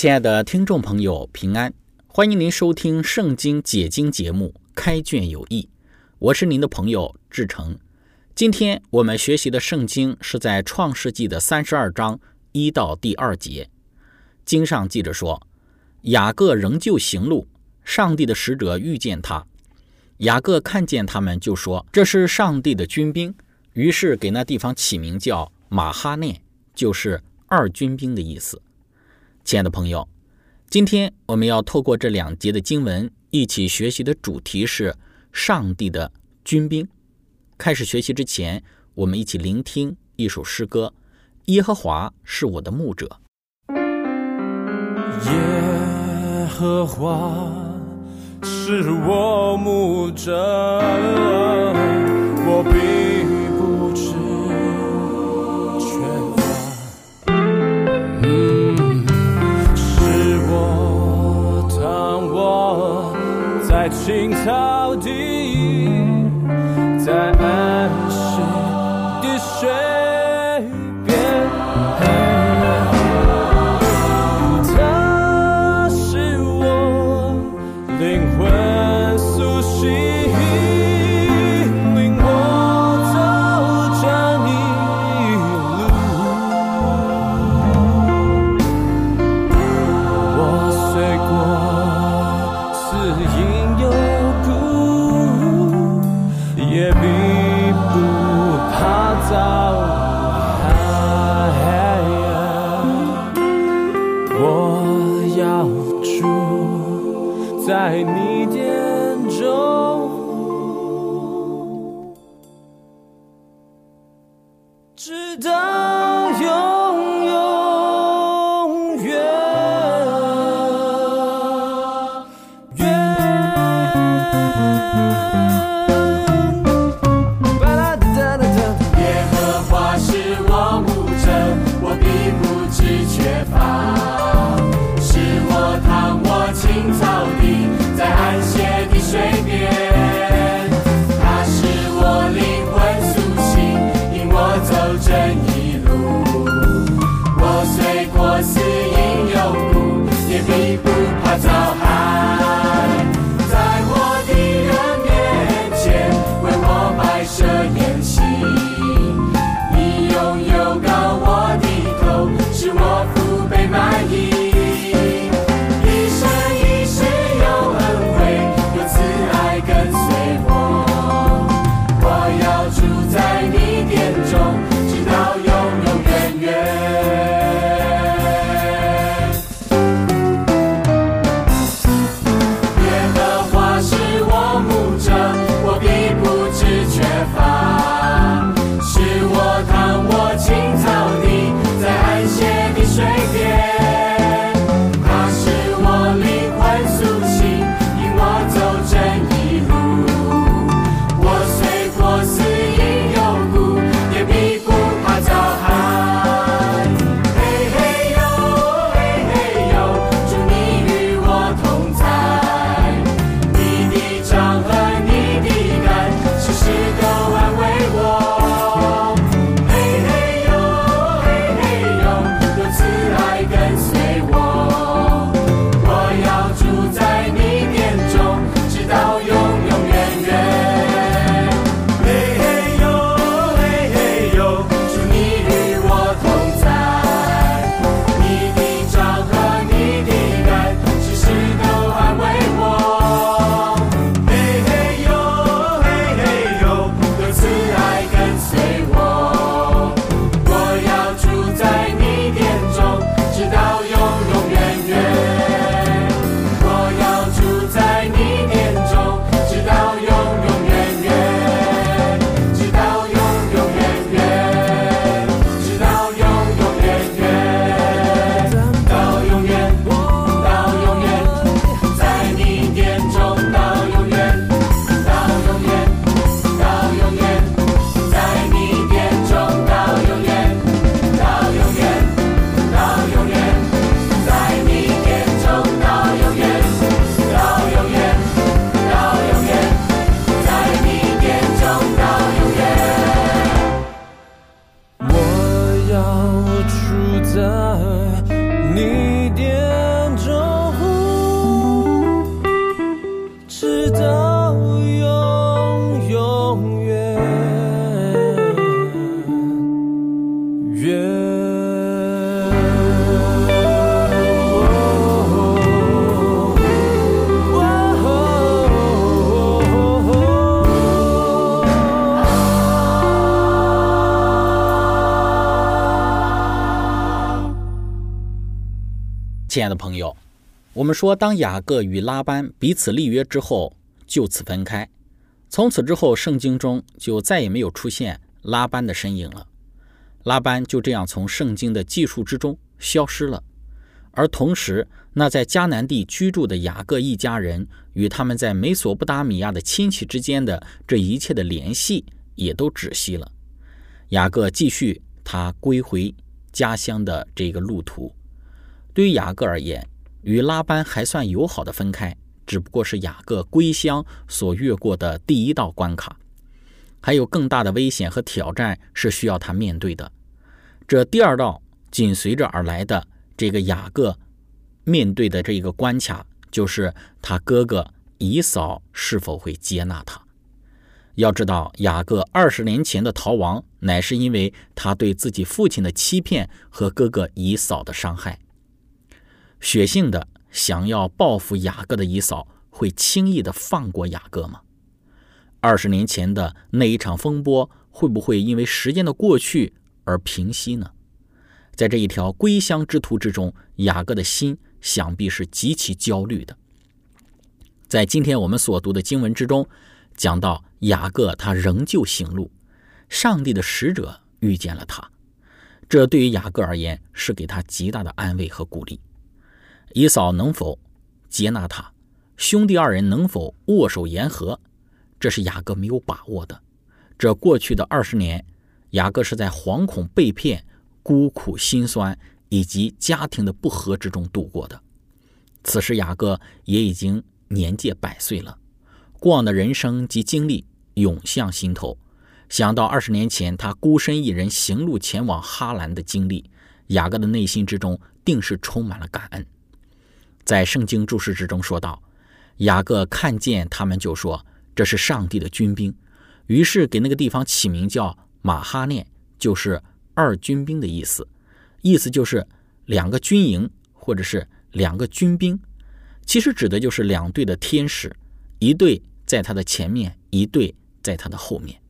亲爱的听众朋友，平安！欢迎您收听《圣经解经》节目《开卷有益》，我是您的朋友志成。今天我们学习的圣经是在创世纪的三十二章一到第二节。经上记着说，雅各仍旧行路，上帝的使者遇见他。雅各看见他们，就说：“这是上帝的军兵。”于是给那地方起名叫马哈内，就是二军兵的意思。亲爱的朋友，今天我们要透过这两节的经文一起学习的主题是上帝的军兵。开始学习之前，我们一起聆听一首诗歌：《耶和华是我的牧者》。耶和华是我牧者，我并青草地，在亲爱的朋友，我们说，当雅各与拉班彼此立约之后，就此分开。从此之后，圣经中就再也没有出现拉班的身影了。拉班就这样从圣经的记述之中消失了。而同时，那在迦南地居住的雅各一家人与他们在美索不达米亚的亲戚之间的这一切的联系也都止息了。雅各继续他归回家乡的这个路途。对于雅各而言，与拉班还算友好的分开，只不过是雅各归乡所越过的第一道关卡。还有更大的危险和挑战是需要他面对的。这第二道紧随着而来的这个雅各面对的这一个关卡，就是他哥哥以扫是否会接纳他。要知道，雅各二十年前的逃亡，乃是因为他对自己父亲的欺骗和哥哥以扫的伤害。血性的想要报复雅各的姨嫂，会轻易的放过雅各吗？二十年前的那一场风波，会不会因为时间的过去而平息呢？在这一条归乡之途之中，雅各的心想必是极其焦虑的。在今天我们所读的经文之中，讲到雅各他仍旧行路，上帝的使者遇见了他，这对于雅各而言是给他极大的安慰和鼓励。以嫂能否接纳他？兄弟二人能否握手言和？这是雅各没有把握的。这过去的二十年，雅各是在惶恐、被骗、孤苦、心酸以及家庭的不和之中度过的。此时，雅各也已经年届百岁了，过往的人生及经历涌向心头。想到二十年前他孤身一人行路前往哈兰的经历，雅各的内心之中定是充满了感恩。在圣经注释之中说道：“雅各看见他们，就说这是上帝的军兵，于是给那个地方起名叫马哈念，就是二军兵的意思。意思就是两个军营或者是两个军兵，其实指的就是两队的天使，一队在他的前面，一队在他的后面。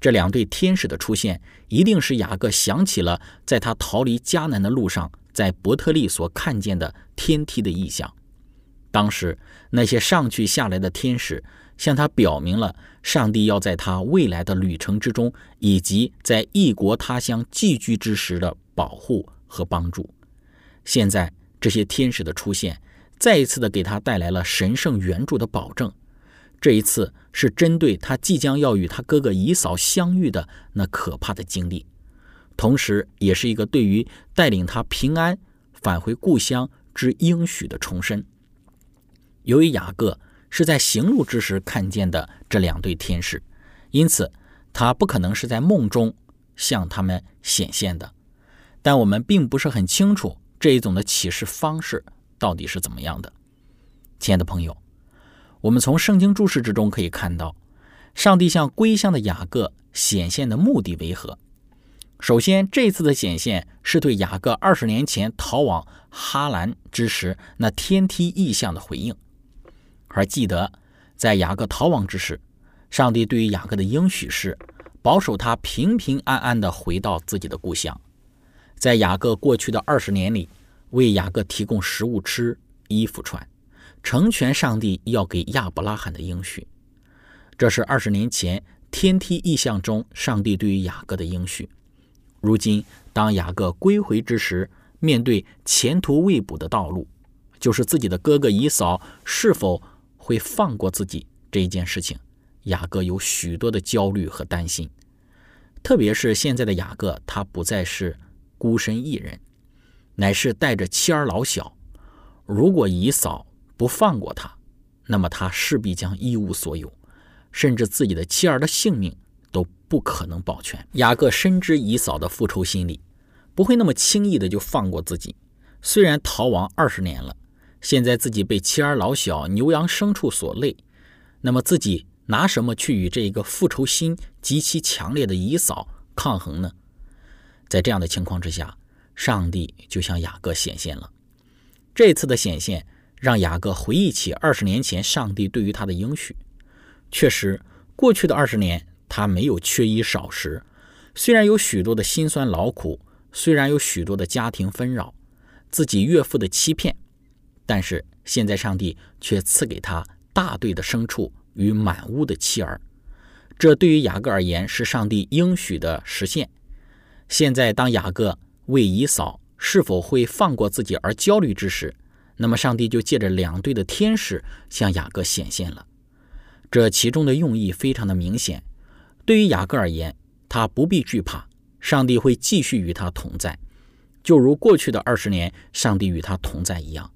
这两队天使的出现，一定是雅各想起了在他逃离迦南的路上。”在伯特利所看见的天梯的意象，当时那些上去下来的天使向他表明了上帝要在他未来的旅程之中，以及在异国他乡寄居之时的保护和帮助。现在这些天使的出现，再一次的给他带来了神圣援助的保证。这一次是针对他即将要与他哥哥以扫相遇的那可怕的经历。同时，也是一个对于带领他平安返回故乡之应许的重申。由于雅各是在行路之时看见的这两对天使，因此他不可能是在梦中向他们显现的。但我们并不是很清楚这一种的启示方式到底是怎么样的。亲爱的朋友，我们从圣经注释之中可以看到，上帝向归乡的雅各显现的目的为何？首先，这次的显现是对雅各二十年前逃往哈兰之时那天梯异象的回应。而记得，在雅各逃亡之时，上帝对于雅各的应许是保守他平平安安地回到自己的故乡。在雅各过去的二十年里，为雅各提供食物吃、衣服穿，成全上帝要给亚伯拉罕的应许。这是二十年前天梯异象中上帝对于雅各的应许。如今，当雅各归回之时，面对前途未卜的道路，就是自己的哥哥以嫂是否会放过自己这一件事情，雅各有许多的焦虑和担心。特别是现在的雅各，他不再是孤身一人，乃是带着妻儿老小。如果以嫂不放过他，那么他势必将一无所有，甚至自己的妻儿的性命。不可能保全。雅各深知以嫂的复仇心理，不会那么轻易的就放过自己。虽然逃亡二十年了，现在自己被妻儿老小、牛羊牲畜所累，那么自己拿什么去与这一个复仇心极其强烈的姨嫂抗衡呢？在这样的情况之下，上帝就向雅各显现了。这次的显现让雅各回忆起二十年前上帝对于他的应许。确实，过去的二十年他没有缺衣少食，虽然有许多的辛酸劳苦，虽然有许多的家庭纷扰。自己岳父的欺骗，但是现在上帝却赐给他大队的牲畜与满屋的妻儿，这对于雅各而言是上帝应许的实现。现在当雅各为以嫂是否会放过自己而焦虑之时，那么上帝就借着两队的天使向雅各显现了。这其中的用意非常的明显，对于雅各而言，他不必惧怕，上帝会继续与他同在。就如过去的二十年，上帝与他同在一样，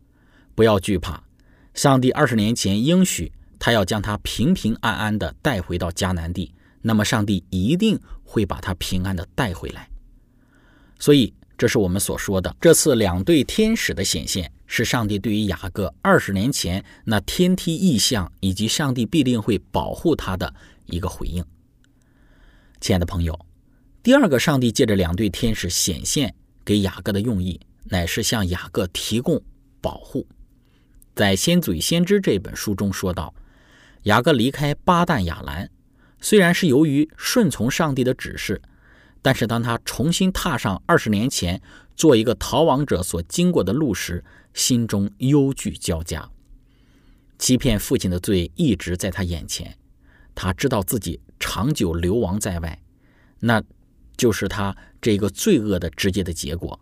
不要惧怕。上帝二十年前应许他要将他平平安安的带回到迦南地，那么上帝一定会把他平安的带回来。所以，这是我们所说的这次两对天使的显现，是上帝对于雅各二十年前那天梯异象以及上帝必定会保护他的一个回应。亲爱的朋友，第二个，上帝借着两对天使显现。给雅各的用意乃是向雅各提供保护。在《先祖与先知》这本书中说道，雅各离开巴旦亚兰，虽然是由于顺从上帝的指示，但是当他重新踏上二十年前做一个逃亡者所经过的路时，心中忧惧交加。欺骗父亲的罪一直在他眼前，他知道自己长久流亡在外，那。就是他这个罪恶的直接的结果，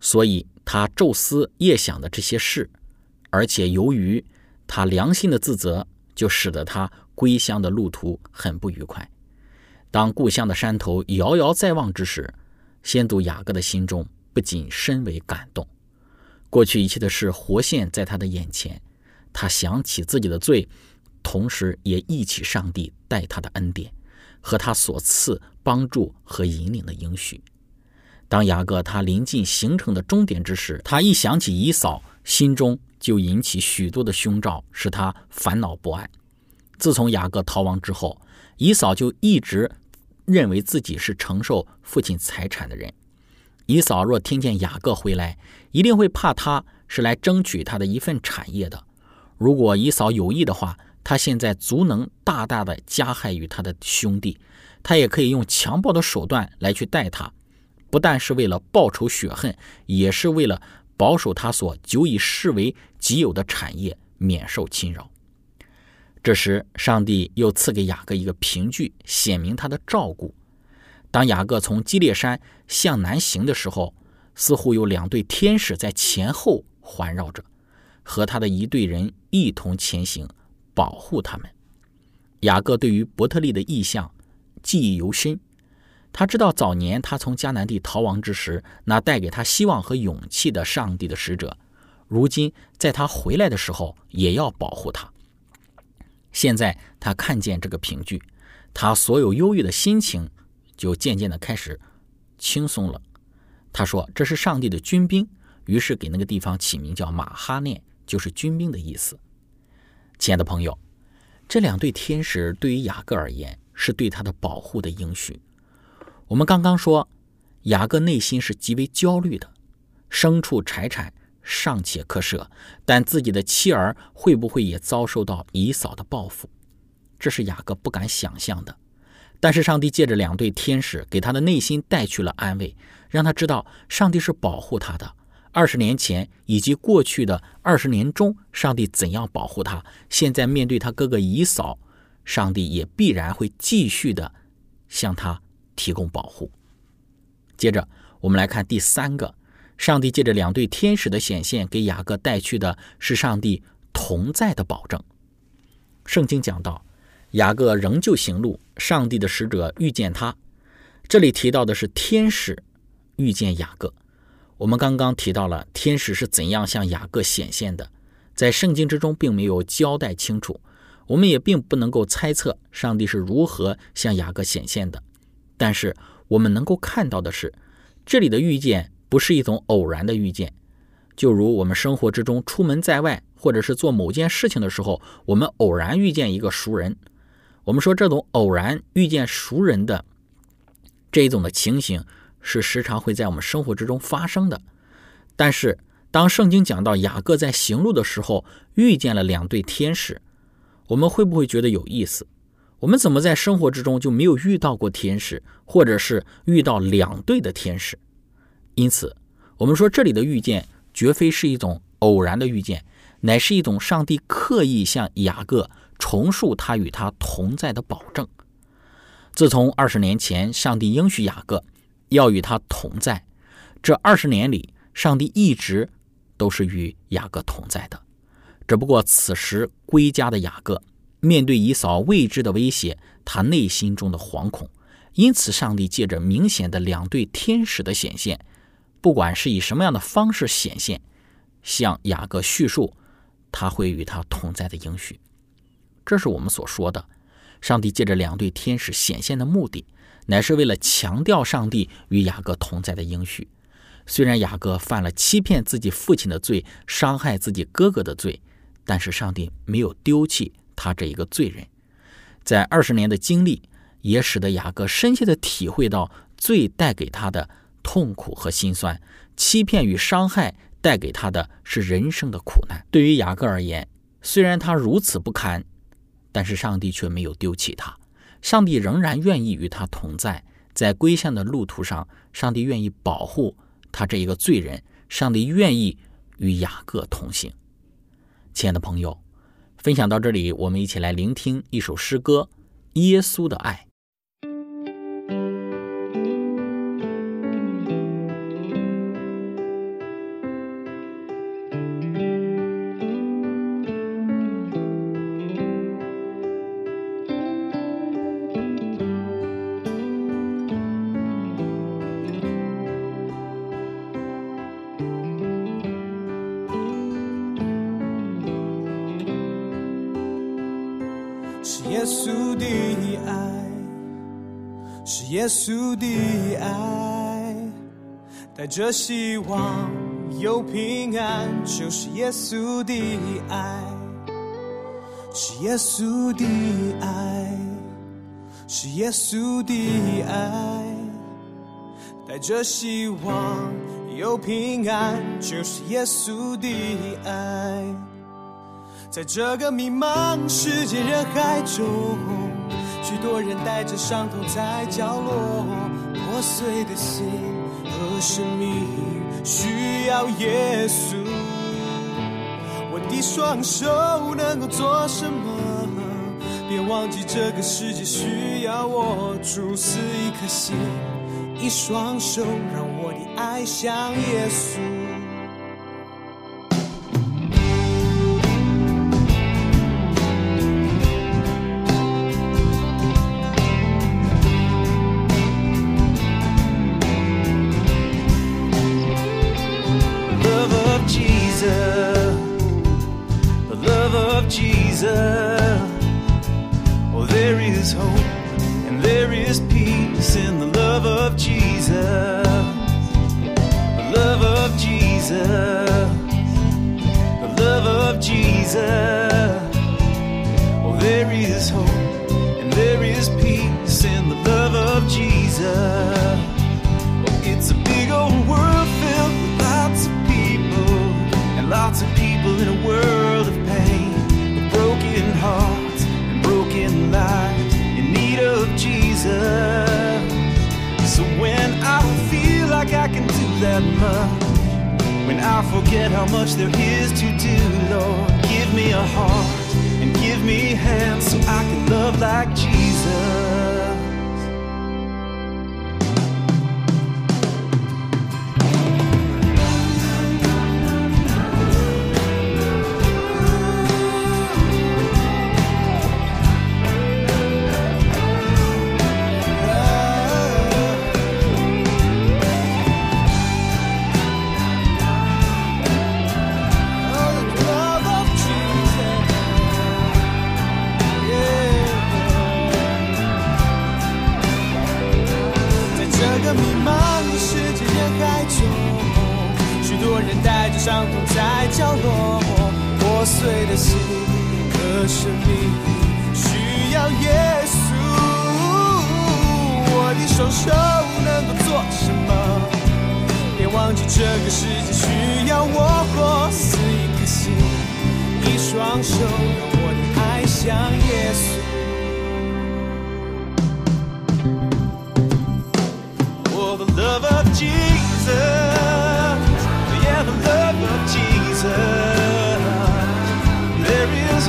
所以他昼思夜想的这些事，而且由于他良心的自责，就使得他归乡的路途很不愉快。当故乡的山头遥遥在望之时，先祖雅各的心中不仅深为感动，过去一切的事活现在他的眼前，他想起自己的罪，同时也忆起上帝待他的恩典。和他所赐帮助和引领的应许。当雅各他临近行程的终点之时，他一想起以扫，心中就引起许多的凶兆，使他烦恼不安。自从雅各逃亡之后，以扫就一直认为自己是承受父亲财产的人。以扫若听见雅各回来，一定会怕他是来争取他的一份产业的。如果以扫有意的话，他现在足能大大的加害于他的兄弟，他也可以用强暴的手段来去待他，不但是为了报仇雪恨，也是为了保守他所久已视为己有的产业免受侵扰。这时，上帝又赐给雅各一个凭据，显明他的照顾。当雅各从基列山向南行的时候，似乎有两队天使在前后环绕着，和他的一队人一同前行。保护他们。雅各对于伯特利的意象记忆犹深，他知道早年他从迦南地逃亡之时，那带给他希望和勇气的上帝的使者，如今在他回来的时候也要保护他。现在他看见这个凭据，他所有忧郁的心情就渐渐的开始轻松了。他说：“这是上帝的军兵。”于是给那个地方起名叫马哈念，就是军兵的意思。亲爱的朋友，这两对天使对于雅各而言是对他的保护的应许。我们刚刚说，雅各内心是极为焦虑的，牲畜财产尚且可舍，但自己的妻儿会不会也遭受到姨嫂的报复？这是雅各不敢想象的。但是上帝借着两对天使给他的内心带去了安慰，让他知道上帝是保护他的。二十年前以及过去的二十年中，上帝怎样保护他？现在面对他哥哥姨嫂，上帝也必然会继续的向他提供保护。接着，我们来看第三个，上帝借着两对天使的显现，给雅各带去的是上帝同在的保证。圣经讲到，雅各仍旧行路，上帝的使者遇见他。这里提到的是天使遇见雅各。我们刚刚提到了天使是怎样向雅各显现的，在圣经之中并没有交代清楚，我们也并不能够猜测上帝是如何向雅各显现的。但是我们能够看到的是，这里的遇见不是一种偶然的遇见，就如我们生活之中出门在外，或者是做某件事情的时候，我们偶然遇见一个熟人。我们说这种偶然遇见熟人的这一种的情形，是时常会在我们生活之中发生的。但是，当圣经讲到雅各在行路的时候遇见了两对天使，我们会不会觉得有意思？我们怎么在生活之中就没有遇到过天使，或者是遇到两对的天使？因此，我们说这里的遇见绝非是一种偶然的遇见，乃是一种上帝刻意向雅各重述他与他同在的保证。自从二十年前，上帝应许雅各要与他同在，这二十年里，上帝一直都是与雅各同在的。只不过此时归家的雅各。面对以扫未知的威胁，他内心中的惶恐，因此上帝借着明显的两对天使的显现，不管是以什么样的方式显现，向雅各叙述他会与他同在的应许。这是我们所说的，上帝借着两对天使显现的目的，乃是为了强调上帝与雅各同在的应许。虽然雅各犯了欺骗自己父亲的罪，伤害自己哥哥的罪，但是上帝没有丢弃。他这一个罪人，在二十年的经历，也使得雅各深切的体会到罪带给他的痛苦和心酸，欺骗与伤害带给他的是人生的苦难。对于雅各而言，虽然他如此不堪，但是上帝却没有丢弃他，上帝仍然愿意与他同在，在归向的路途上，上帝愿意保护他这一个罪人，上帝愿意与雅各同行。亲爱的朋友。分享到这里，我们一起来聆听一首诗歌《耶稣的爱》。耶稣的爱带着希望，有平安，就是耶稣的爱，是耶稣的爱，是耶稣的爱带着希望，有平安，就是耶稣的爱，在这个迷茫世界人海中。许多人带着伤痛在角落，破碎的心和生命需要耶稣。我的双手能够做什么？别忘记这个世界需要我，主死一颗心，一双手，让我的爱像耶稣。How much there is to do, Lord, give me a heart and give me hands so I can love like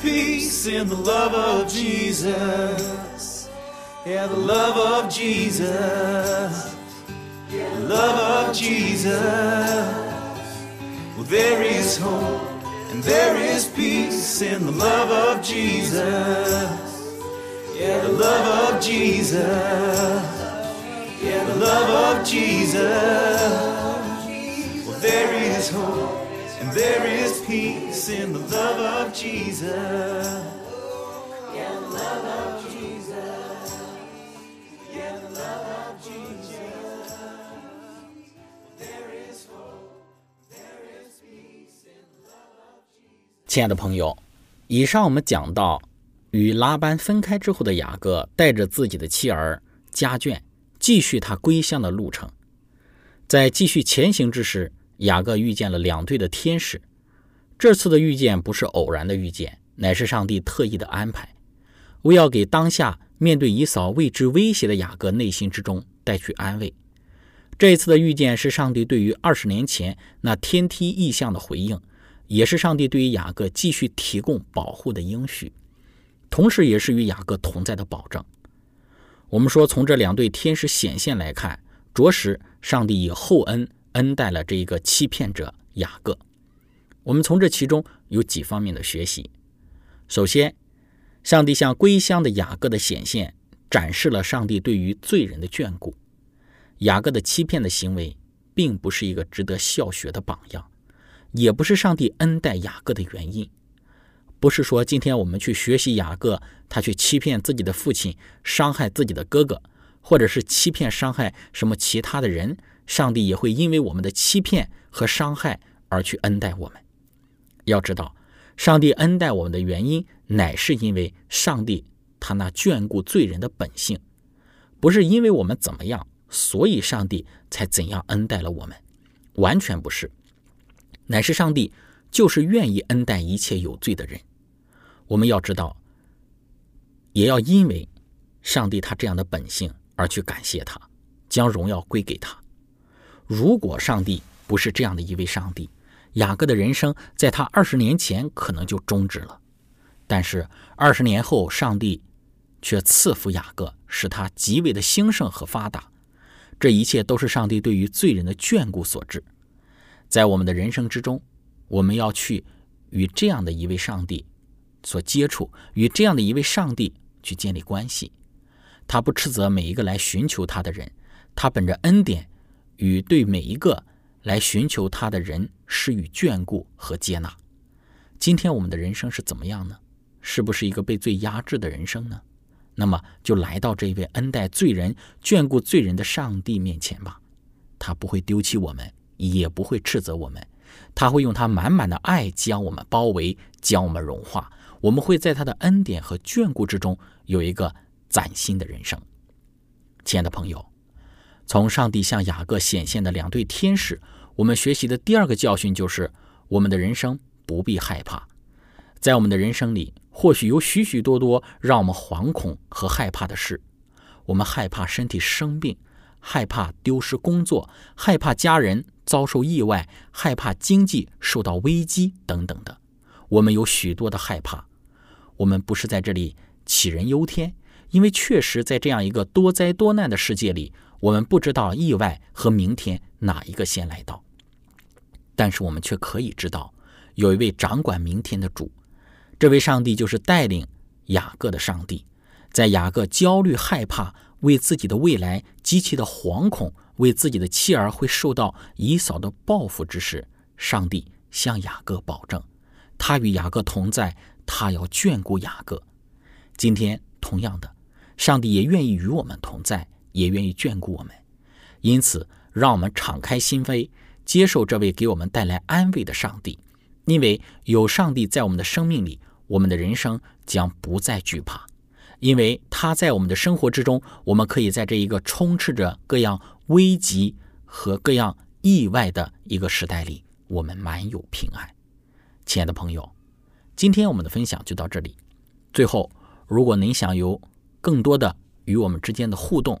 peace in the love of Jesus. 都是耶稣的爱，都是耶稣的爱，带着希望有平安，就是耶稣的爱。Oh, the love of Jesus. Yeah, the love of Jesus. Well, there is hope, there is peace in the love of Jesus. Yeah, the love of Jesus. The love of Jesus. Well, there is hope and there is peace in the love of Jesus. Yeah, the love of Jesus. Yeah, the love of Jesus. Well, there is hope and there is peace in the love of Jesus. Love of Jesus. Yeah, the love of Jesus. There is hope, there is peace in love of Jesus. 亲爱的朋友，以上我们讲到，与拉班分开之后的雅各带着自己的妻儿家眷，继续他归乡的路程。在继续前行之时，雅各遇见了两队的天使。这次的遇见不是偶然的遇见，乃是上帝特意的安排，为要给当下面对以扫未知威胁的雅各内心之中带去安慰。这一次的遇见是上帝对于二十年前那天梯异象的回应，也是上帝对于雅各继续提供保护的应许，同时也是与雅各同在的保证。我们说，从这两对天使显现来看，着实上帝以厚恩恩待了这一个欺骗者雅各。我们从这其中有几方面的学习。首先，上帝向归乡的雅各的显现，展示了上帝对于罪人的眷顾。雅各的欺骗的行为，并不是一个值得效学的榜样，也不是上帝恩待雅各的原因。不是说今天我们去学习雅各，他去欺骗自己的父亲，伤害自己的哥哥，或者是欺骗伤害什么其他的人，上帝也会因为我们的欺骗和伤害而去恩待我们。要知道，上帝恩待我们的原因，乃是因为上帝他那眷顾罪人的本性，不是因为我们怎么样，所以上帝才怎样恩待了我们，完全不是，乃是上帝就是愿意恩待一切有罪的人。我们要知道，也要因为上帝他这样的本性而去感谢他，将荣耀归给他。如果上帝不是这样的一位上帝，雅各的人生在他二十年前可能就终止了。但是二十年后，上帝却赐福雅各，使他极为的兴盛和发达。这一切都是上帝对于罪人的眷顾所致。在我们的人生之中，我们要去与这样的一位上帝所接触，与这样的一位上帝去建立关系。他不斥责每一个来寻求他的人，他本着恩典与对每一个来寻求他的人施予眷顾和接纳。今天我们的人生是怎么样呢？是不是一个被罪压制的人生呢？那么就来到这位恩待罪人、眷顾罪人的上帝面前吧。他不会丢弃我们，也不会斥责我们，他会用他满满的爱将我们包围，将我们融化。我们会在他的恩典和眷顾之中有一个崭新的人生。亲爱的朋友，从上帝向雅各显现的两对天使，我们学习的第二个教训就是：我们的人生不必害怕。在我们的人生里，或许有许许多多让我们惶恐和害怕的事。我们害怕身体生病，害怕丢失工作，害怕家人遭受意外，害怕经济受到危机等等的。我们有许多的害怕。我们不是在这里杞人忧天，因为确实在这样一个多灾多难的世界里，我们不知道意外和明天哪一个先来到。但是我们却可以知道，有一位掌管明天的主，这位上帝就是带领雅各的上帝。在雅各焦虑害怕、为自己的未来极其的惶恐、为自己的妻儿会受到以嫂的报复之时，上帝向雅各保证，他与雅各同在，他要眷顾雅各。今天同样的，上帝也愿意与我们同在，也愿意眷顾我们。因此，让我们敞开心扉，接受这位给我们带来安慰的上帝。因为有上帝在我们的生命里，我们的人生将不再惧怕。因为他在我们的生活之中，我们可以在这一个充斥着各样危急和各样意外的一个时代里，我们满有平安。亲爱的朋友，今天我们的分享就到这里。最后，如果您想有更多的与我们之间的互动，